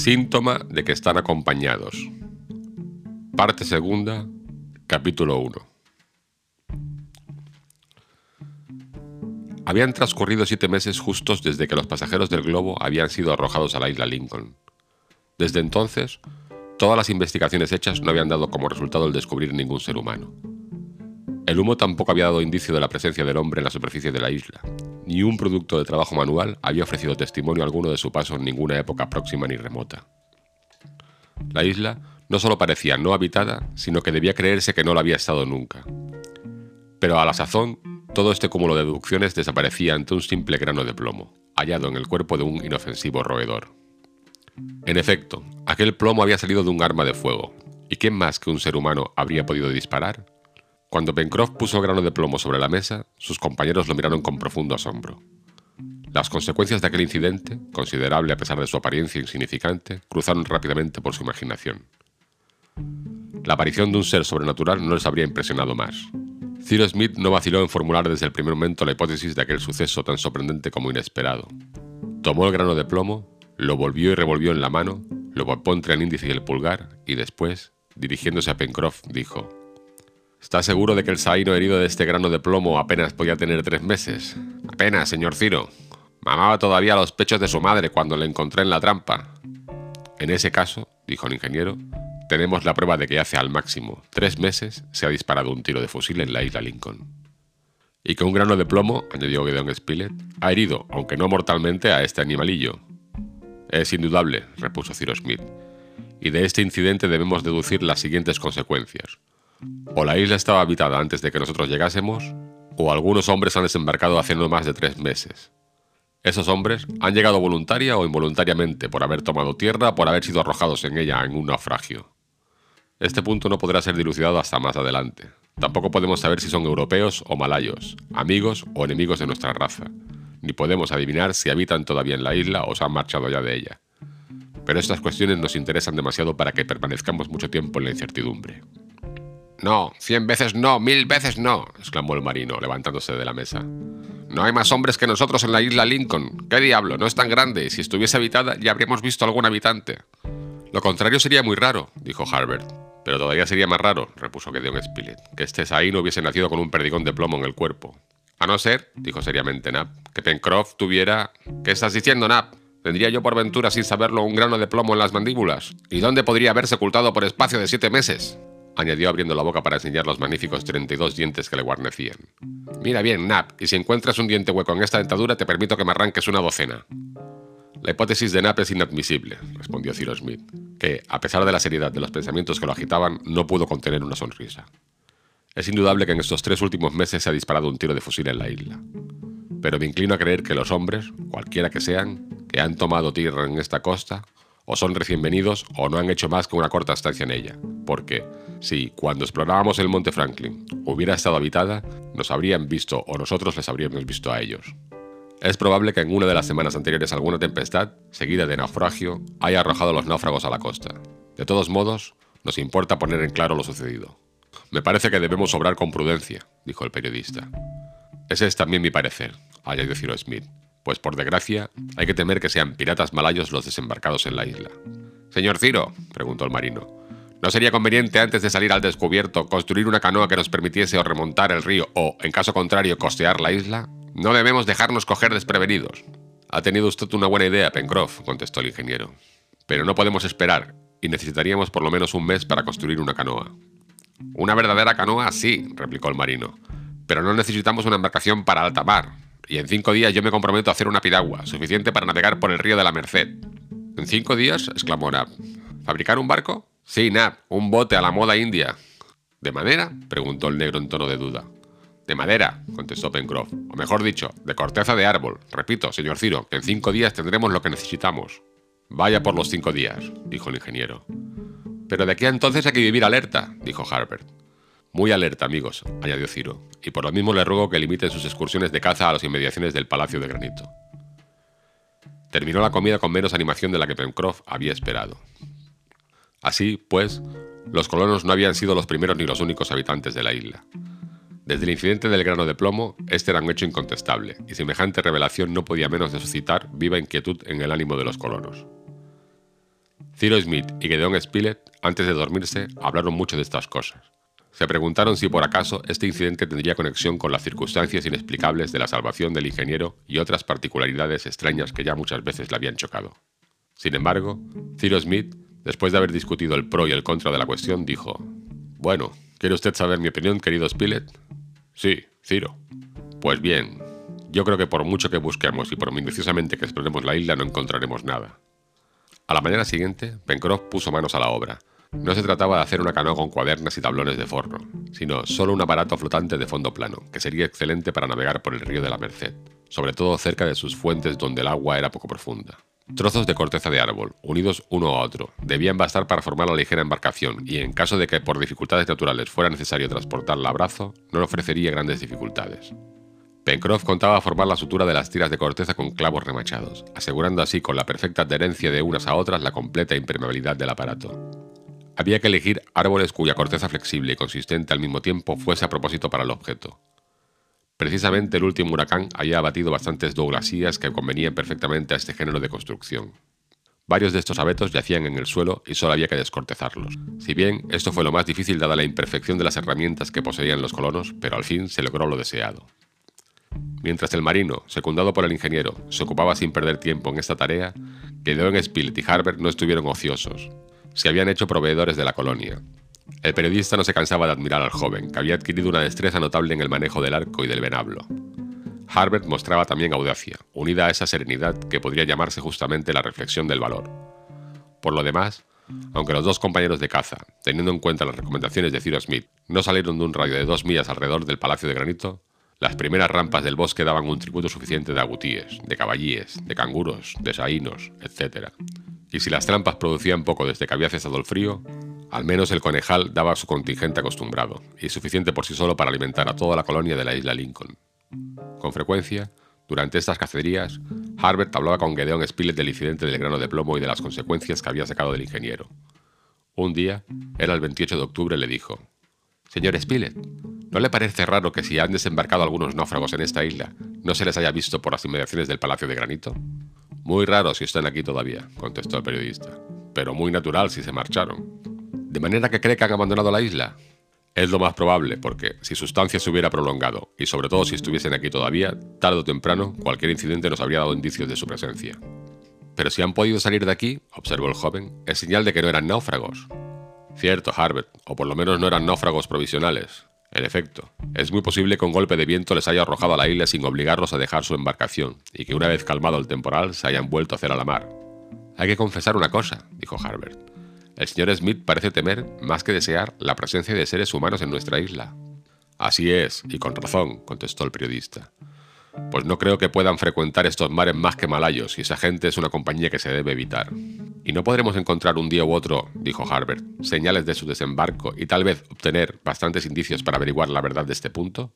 Síntoma de que están acompañados. Parte segunda, capítulo 1. Habían transcurrido siete meses justos desde que los pasajeros del globo habían sido arrojados a la isla Lincoln. Desde entonces, todas las investigaciones hechas no habían dado como resultado el descubrir ningún ser humano. El humo tampoco había dado indicio de la presencia del hombre en la superficie de la isla, ni un producto de trabajo manual había ofrecido testimonio alguno de su paso en ninguna época próxima ni remota. La isla no solo parecía no habitada, sino que debía creerse que no lo había estado nunca. Pero a la sazón, todo este cúmulo de deducciones desaparecía ante un simple grano de plomo, hallado en el cuerpo de un inofensivo roedor. En efecto, aquel plomo había salido de un arma de fuego, ¿y quién más que un ser humano habría podido disparar? Cuando Pencroff puso el grano de plomo sobre la mesa, sus compañeros lo miraron con profundo asombro. Las consecuencias de aquel incidente, considerable a pesar de su apariencia insignificante, cruzaron rápidamente por su imaginación. La aparición de un ser sobrenatural no les habría impresionado más. Cyrus Smith no vaciló en formular desde el primer momento la hipótesis de aquel suceso tan sorprendente como inesperado. Tomó el grano de plomo, lo volvió y revolvió en la mano, lo palpó entre el índice y el pulgar, y después, dirigiéndose a Pencroff, dijo: ¿Está seguro de que el saíno herido de este grano de plomo apenas podía tener tres meses? Apenas, señor Ciro. Mamaba todavía los pechos de su madre cuando le encontré en la trampa. En ese caso, dijo el ingeniero, tenemos la prueba de que hace al máximo tres meses se ha disparado un tiro de fusil en la isla Lincoln. Y que un grano de plomo, añadió Gideon Spilett, ha herido, aunque no mortalmente, a este animalillo. Es indudable, repuso Ciro Smith, y de este incidente debemos deducir las siguientes consecuencias. O la isla estaba habitada antes de que nosotros llegásemos, o algunos hombres han desembarcado hace no más de tres meses. Esos hombres han llegado voluntaria o involuntariamente por haber tomado tierra por haber sido arrojados en ella en un naufragio. Este punto no podrá ser dilucidado hasta más adelante. Tampoco podemos saber si son europeos o malayos, amigos o enemigos de nuestra raza, ni podemos adivinar si habitan todavía en la isla o se han marchado ya de ella. Pero estas cuestiones nos interesan demasiado para que permanezcamos mucho tiempo en la incertidumbre. No, cien veces no, mil veces no, exclamó el marino, levantándose de la mesa. No hay más hombres que nosotros en la isla Lincoln. ¿Qué diablo? No es tan grande, y si estuviese habitada ya habríamos visto algún habitante. Lo contrario sería muy raro, dijo Harbert. Pero todavía sería más raro, repuso Gedeon Spilett, que este Saí no hubiese nacido con un perdigón de plomo en el cuerpo. A no ser, dijo seriamente Nap, que Pencroff tuviera... ¿Qué estás diciendo, Nap? ¿Tendría yo por ventura sin saberlo un grano de plomo en las mandíbulas? ¿Y dónde podría haberse ocultado por espacio de siete meses? Añadió abriendo la boca para enseñar los magníficos 32 dientes que le guarnecían. Mira bien, Nap, y si encuentras un diente hueco en esta dentadura, te permito que me arranques una docena. La hipótesis de Nap es inadmisible, respondió Cyrus Smith, que, a pesar de la seriedad de los pensamientos que lo agitaban, no pudo contener una sonrisa. Es indudable que en estos tres últimos meses se ha disparado un tiro de fusil en la isla. Pero me inclino a creer que los hombres, cualquiera que sean, que han tomado tierra en esta costa, o son recién venidos o no han hecho más que una corta estancia en ella, porque, si, cuando explorábamos el Monte Franklin, hubiera estado habitada, nos habrían visto o nosotros les habríamos visto a ellos. Es probable que en una de las semanas anteriores alguna tempestad, seguida de naufragio, haya arrojado a los náufragos a la costa. De todos modos, nos importa poner en claro lo sucedido. Me parece que debemos obrar con prudencia, dijo el periodista. Ese es también mi parecer, añadió Cyrus Smith, pues por desgracia hay que temer que sean piratas malayos los desembarcados en la isla. Señor Ciro, preguntó el marino, ¿No sería conveniente antes de salir al descubierto construir una canoa que nos permitiese o remontar el río o, en caso contrario, costear la isla? No debemos dejarnos coger desprevenidos. Ha tenido usted una buena idea, Pencroff, contestó el ingeniero. Pero no podemos esperar, y necesitaríamos por lo menos un mes para construir una canoa. Una verdadera canoa, sí, replicó el marino. Pero no necesitamos una embarcación para alta mar, y en cinco días yo me comprometo a hacer una piragua, suficiente para navegar por el río de la Merced. ¿En cinco días? exclamó Nab. ¿Fabricar un barco? Sí, Nab, un bote a la moda india. ¿De madera? preguntó el negro en tono de duda. De madera, contestó Pencroff, o mejor dicho, de corteza de árbol. Repito, señor Ciro, que en cinco días tendremos lo que necesitamos. Vaya por los cinco días, dijo el ingeniero. Pero de aquí a entonces hay que vivir alerta, dijo Harbert. Muy alerta, amigos, añadió Ciro, y por lo mismo le ruego que limiten sus excursiones de caza a las inmediaciones del Palacio de Granito. Terminó la comida con menos animación de la que Pencroff había esperado. Así, pues, los colonos no habían sido los primeros ni los únicos habitantes de la isla. Desde el incidente del grano de plomo, este era un hecho incontestable, y semejante revelación no podía menos de suscitar viva inquietud en el ánimo de los colonos. Ciro Smith y Gedeon Spilett, antes de dormirse, hablaron mucho de estas cosas. Se preguntaron si por acaso este incidente tendría conexión con las circunstancias inexplicables de la salvación del ingeniero y otras particularidades extrañas que ya muchas veces le habían chocado. Sin embargo, Ciro Smith, después de haber discutido el pro y el contra de la cuestión, dijo, Bueno, ¿quiere usted saber mi opinión, querido Spilett? Sí, Ciro. Pues bien, yo creo que por mucho que busquemos y por minuciosamente que exploremos la isla no encontraremos nada. A la mañana siguiente, Pencroff puso manos a la obra, no se trataba de hacer una canoa con cuadernas y tablones de forno, sino solo un aparato flotante de fondo plano, que sería excelente para navegar por el río de la Merced, sobre todo cerca de sus fuentes donde el agua era poco profunda. Trozos de corteza de árbol, unidos uno a otro, debían bastar para formar la ligera embarcación y en caso de que por dificultades naturales fuera necesario transportarla a brazo, no le ofrecería grandes dificultades. Pencroff contaba formar la sutura de las tiras de corteza con clavos remachados, asegurando así con la perfecta adherencia de unas a otras la completa impermeabilidad del aparato. Había que elegir árboles cuya corteza flexible y consistente al mismo tiempo fuese a propósito para el objeto. Precisamente el último huracán había abatido bastantes douglasías que convenían perfectamente a este género de construcción. Varios de estos abetos yacían en el suelo y solo había que descortezarlos. Si bien esto fue lo más difícil dada la imperfección de las herramientas que poseían los colonos, pero al fin se logró lo deseado. Mientras el marino, secundado por el ingeniero, se ocupaba sin perder tiempo en esta tarea, Gedeon Spilett y Harbert no estuvieron ociosos se habían hecho proveedores de la colonia. El periodista no se cansaba de admirar al joven, que había adquirido una destreza notable en el manejo del arco y del venablo. Harbert mostraba también audacia, unida a esa serenidad que podría llamarse justamente la reflexión del valor. Por lo demás, aunque los dos compañeros de caza, teniendo en cuenta las recomendaciones de Cyrus Smith, no salieron de un radio de dos millas alrededor del Palacio de Granito, las primeras rampas del bosque daban un tributo suficiente de agutíes, de caballíes, de canguros, de saínos, etc y si las trampas producían poco desde que había cesado el frío, al menos el conejal daba su contingente acostumbrado, y suficiente por sí solo para alimentar a toda la colonia de la isla Lincoln. Con frecuencia, durante estas cacerías, Harbert hablaba con Gedeon Spilett del incidente del grano de plomo y de las consecuencias que había sacado del ingeniero. Un día, era el 28 de octubre, le dijo, Señor Spilett, ¿no le parece raro que si han desembarcado algunos náufragos en esta isla, no se les haya visto por las inmediaciones del Palacio de Granito? Muy raro si están aquí todavía, contestó el periodista, pero muy natural si se marcharon. ¿De manera que cree que han abandonado la isla? Es lo más probable, porque si su estancia se hubiera prolongado, y sobre todo si estuviesen aquí todavía, tarde o temprano, cualquier incidente nos habría dado indicios de su presencia. Pero si han podido salir de aquí, observó el joven, es señal de que no eran náufragos. Cierto, Harbert, o por lo menos no eran náufragos provisionales. En efecto, es muy posible que un golpe de viento les haya arrojado a la isla sin obligarlos a dejar su embarcación, y que una vez calmado el temporal se hayan vuelto a hacer a la mar. Hay que confesar una cosa, dijo Harbert. El señor Smith parece temer, más que desear, la presencia de seres humanos en nuestra isla. Así es, y con razón, contestó el periodista. Pues no creo que puedan frecuentar estos mares más que malayos, y esa gente es una compañía que se debe evitar. ¿Y no podremos encontrar un día u otro, dijo Harbert, señales de su desembarco y tal vez obtener bastantes indicios para averiguar la verdad de este punto?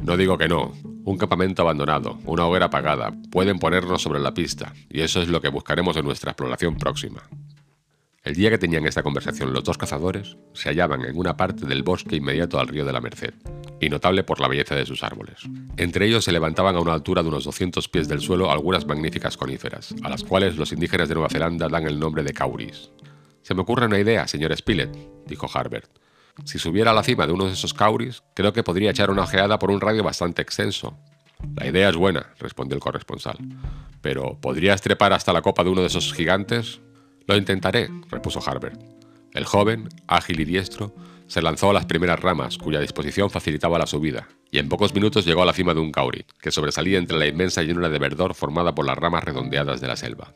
No digo que no. Un campamento abandonado, una hoguera apagada, pueden ponernos sobre la pista, y eso es lo que buscaremos en nuestra exploración próxima. El día que tenían esta conversación los dos cazadores se hallaban en una parte del bosque inmediato al río de la Merced, y notable por la belleza de sus árboles. Entre ellos se levantaban a una altura de unos 200 pies del suelo algunas magníficas coníferas, a las cuales los indígenas de Nueva Zelanda dan el nombre de cauris. Se me ocurre una idea, señor Spilett, dijo Harbert. Si subiera a la cima de uno de esos cauris, creo que podría echar una ojeada por un radio bastante extenso. La idea es buena, respondió el corresponsal. Pero, ¿podrías trepar hasta la copa de uno de esos gigantes? Lo intentaré, repuso Harbert. El joven, ágil y diestro, se lanzó a las primeras ramas, cuya disposición facilitaba la subida, y en pocos minutos llegó a la cima de un cauri, que sobresalía entre la inmensa llanura de verdor formada por las ramas redondeadas de la selva.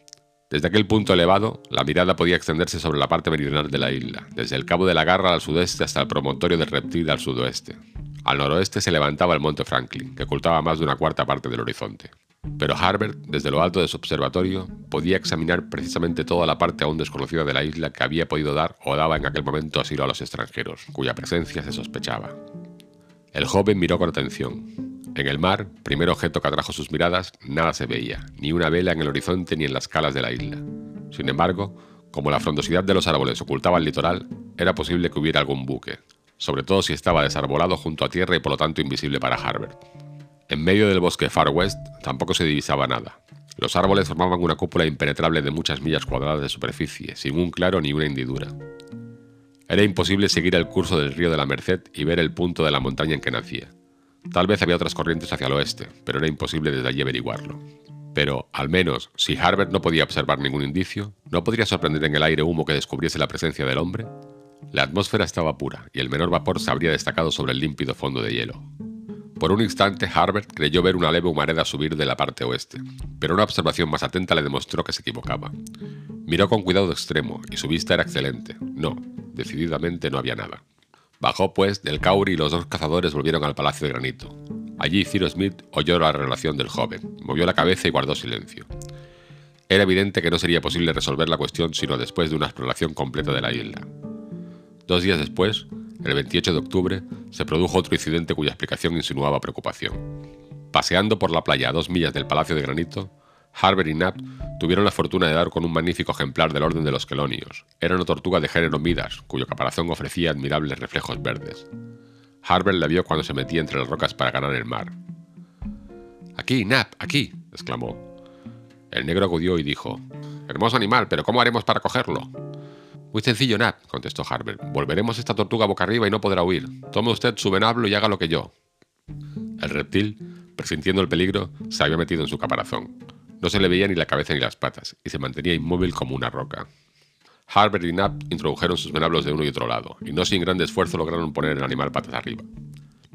Desde aquel punto elevado, la mirada podía extenderse sobre la parte meridional de la isla, desde el cabo de la Garra al sudeste hasta el promontorio del reptil al sudoeste. Al noroeste se levantaba el monte Franklin, que ocultaba más de una cuarta parte del horizonte. Pero Harbert, desde lo alto de su observatorio, podía examinar precisamente toda la parte aún desconocida de la isla que había podido dar o daba en aquel momento asilo a los extranjeros, cuya presencia se sospechaba. El joven miró con atención. En el mar, primer objeto que atrajo sus miradas, nada se veía, ni una vela en el horizonte ni en las calas de la isla. Sin embargo, como la frondosidad de los árboles ocultaba el litoral, era posible que hubiera algún buque, sobre todo si estaba desarbolado junto a tierra y por lo tanto invisible para Harbert. En medio del bosque Far West tampoco se divisaba nada. Los árboles formaban una cúpula impenetrable de muchas millas cuadradas de superficie, sin un claro ni una hendidura. Era imposible seguir el curso del río de la Merced y ver el punto de la montaña en que nacía. Tal vez había otras corrientes hacia el oeste, pero era imposible desde allí averiguarlo. Pero, al menos, si Harbert no podía observar ningún indicio, ¿no podría sorprender en el aire humo que descubriese la presencia del hombre? La atmósfera estaba pura y el menor vapor se habría destacado sobre el límpido fondo de hielo. Por un instante, Harbert creyó ver una leve humareda subir de la parte oeste, pero una observación más atenta le demostró que se equivocaba. Miró con cuidado extremo y su vista era excelente. No, decididamente no había nada. Bajó, pues, del Cauri y los dos cazadores volvieron al Palacio de Granito. Allí Ciro Smith oyó la relación del joven, movió la cabeza y guardó silencio. Era evidente que no sería posible resolver la cuestión sino después de una exploración completa de la isla. Dos días después, el 28 de octubre, se produjo otro incidente cuya explicación insinuaba preocupación. Paseando por la playa a dos millas del Palacio de Granito, Harbert y Knapp tuvieron la fortuna de dar con un magnífico ejemplar del orden de los quelonios. Era una tortuga de género Midas, cuyo caparazón ofrecía admirables reflejos verdes. Harbert la vio cuando se metía entre las rocas para ganar el mar. Aquí, Knapp, aquí, exclamó. El negro acudió y dijo, Hermoso animal, pero ¿cómo haremos para cogerlo? Muy sencillo, Nat, contestó Harbert. Volveremos esta tortuga boca arriba y no podrá huir. Tome usted su venablo y haga lo que yo. El reptil, presintiendo el peligro, se había metido en su caparazón. No se le veía ni la cabeza ni las patas, y se mantenía inmóvil como una roca. Harbert y Knapp introdujeron sus venablos de uno y otro lado, y no sin gran esfuerzo lograron poner el animal patas arriba.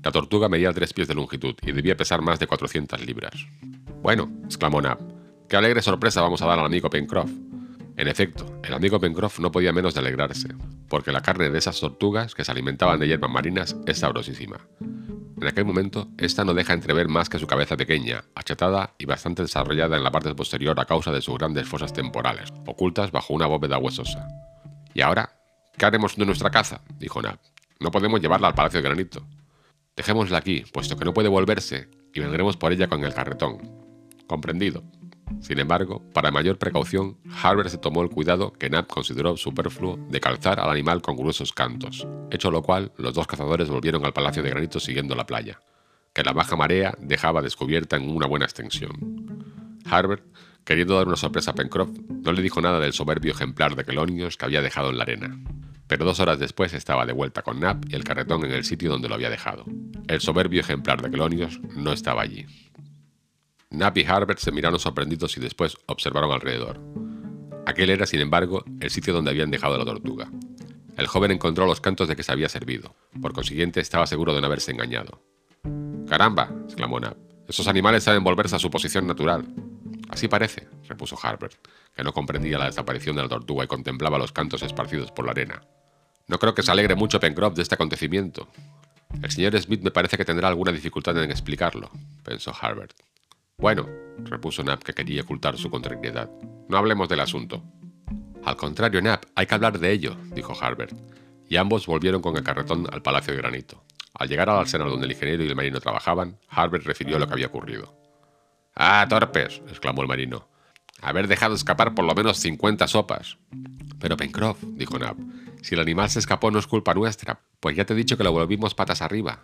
La tortuga medía tres pies de longitud y debía pesar más de 400 libras. Bueno, exclamó Knapp, qué alegre sorpresa vamos a dar al amigo Pencroff. En efecto, el amigo Pencroff no podía menos de alegrarse, porque la carne de esas tortugas que se alimentaban de hierbas marinas es sabrosísima. En aquel momento, esta no deja entrever más que su cabeza pequeña, achatada y bastante desarrollada en la parte posterior a causa de sus grandes fosas temporales, ocultas bajo una bóveda huesosa. ¿Y ahora? ¿Qué haremos de nuestra caza? dijo Nab. No podemos llevarla al Palacio de Granito. Dejémosla aquí, puesto que no puede volverse, y vendremos por ella con el carretón. Comprendido. Sin embargo, para mayor precaución, Harbert se tomó el cuidado que Knapp consideró superfluo de calzar al animal con gruesos cantos, hecho lo cual los dos cazadores volvieron al palacio de granito siguiendo la playa, que la baja marea dejaba descubierta en una buena extensión. Harbert, queriendo dar una sorpresa a Pencroff, no le dijo nada del soberbio ejemplar de quelonios que había dejado en la arena, pero dos horas después estaba de vuelta con Knapp y el carretón en el sitio donde lo había dejado. El soberbio ejemplar de quelonios no estaba allí. Knapp y Harbert se miraron sorprendidos y después observaron alrededor. Aquel era, sin embargo, el sitio donde habían dejado la tortuga. El joven encontró los cantos de que se había servido. Por consiguiente, estaba seguro de no haberse engañado. ¡Caramba! exclamó Knapp. Esos animales saben volverse a su posición natural. Así parece, repuso Harbert, que no comprendía la desaparición de la tortuga y contemplaba los cantos esparcidos por la arena. No creo que se alegre mucho Pencroff de este acontecimiento. El señor Smith me parece que tendrá alguna dificultad en explicarlo, pensó Harbert. Bueno, repuso Knapp, que quería ocultar su contrariedad. No hablemos del asunto. Al contrario, Knapp, hay que hablar de ello, dijo Harbert. Y ambos volvieron con el carretón al Palacio de Granito. Al llegar al arsenal donde el ingeniero y el marino trabajaban, Harbert refirió lo que había ocurrido. ¡Ah, torpes! exclamó el marino. Haber dejado escapar por lo menos 50 sopas. Pero Pencroff, dijo Knapp, si el animal se escapó no es culpa nuestra, pues ya te he dicho que lo volvimos patas arriba.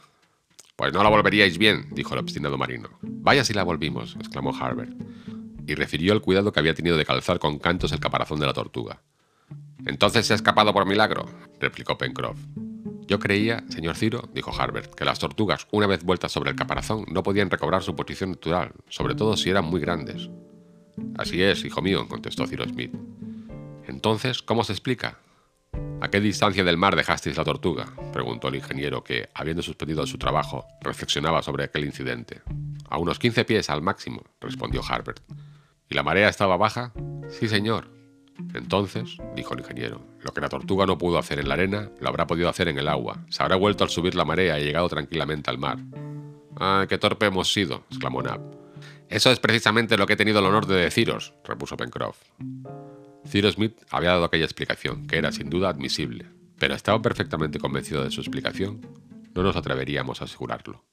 Pues no la volveríais bien, dijo el obstinado marino. Vaya si la volvimos, exclamó Harbert, y refirió el cuidado que había tenido de calzar con cantos el caparazón de la tortuga. Entonces se ha escapado por milagro, replicó Pencroff. Yo creía, señor Ciro, dijo Harbert, que las tortugas, una vez vueltas sobre el caparazón, no podían recobrar su posición natural, sobre todo si eran muy grandes. Así es, hijo mío, contestó Ciro Smith. Entonces, ¿cómo se explica? ¿A qué distancia del mar dejasteis la tortuga? preguntó el ingeniero que, habiendo suspendido su trabajo, reflexionaba sobre aquel incidente. A unos 15 pies al máximo, respondió Harbert. ¿Y la marea estaba baja? Sí, señor. Entonces, dijo el ingeniero, lo que la tortuga no pudo hacer en la arena, lo habrá podido hacer en el agua. Se habrá vuelto al subir la marea y llegado tranquilamente al mar. ¡Ah, qué torpe hemos sido! exclamó Nab. Eso es precisamente lo que he tenido el honor de deciros, repuso Pencroff. Cyrus Smith había dado aquella explicación, que era sin duda admisible, pero estaba perfectamente convencido de su explicación. No nos atreveríamos a asegurarlo.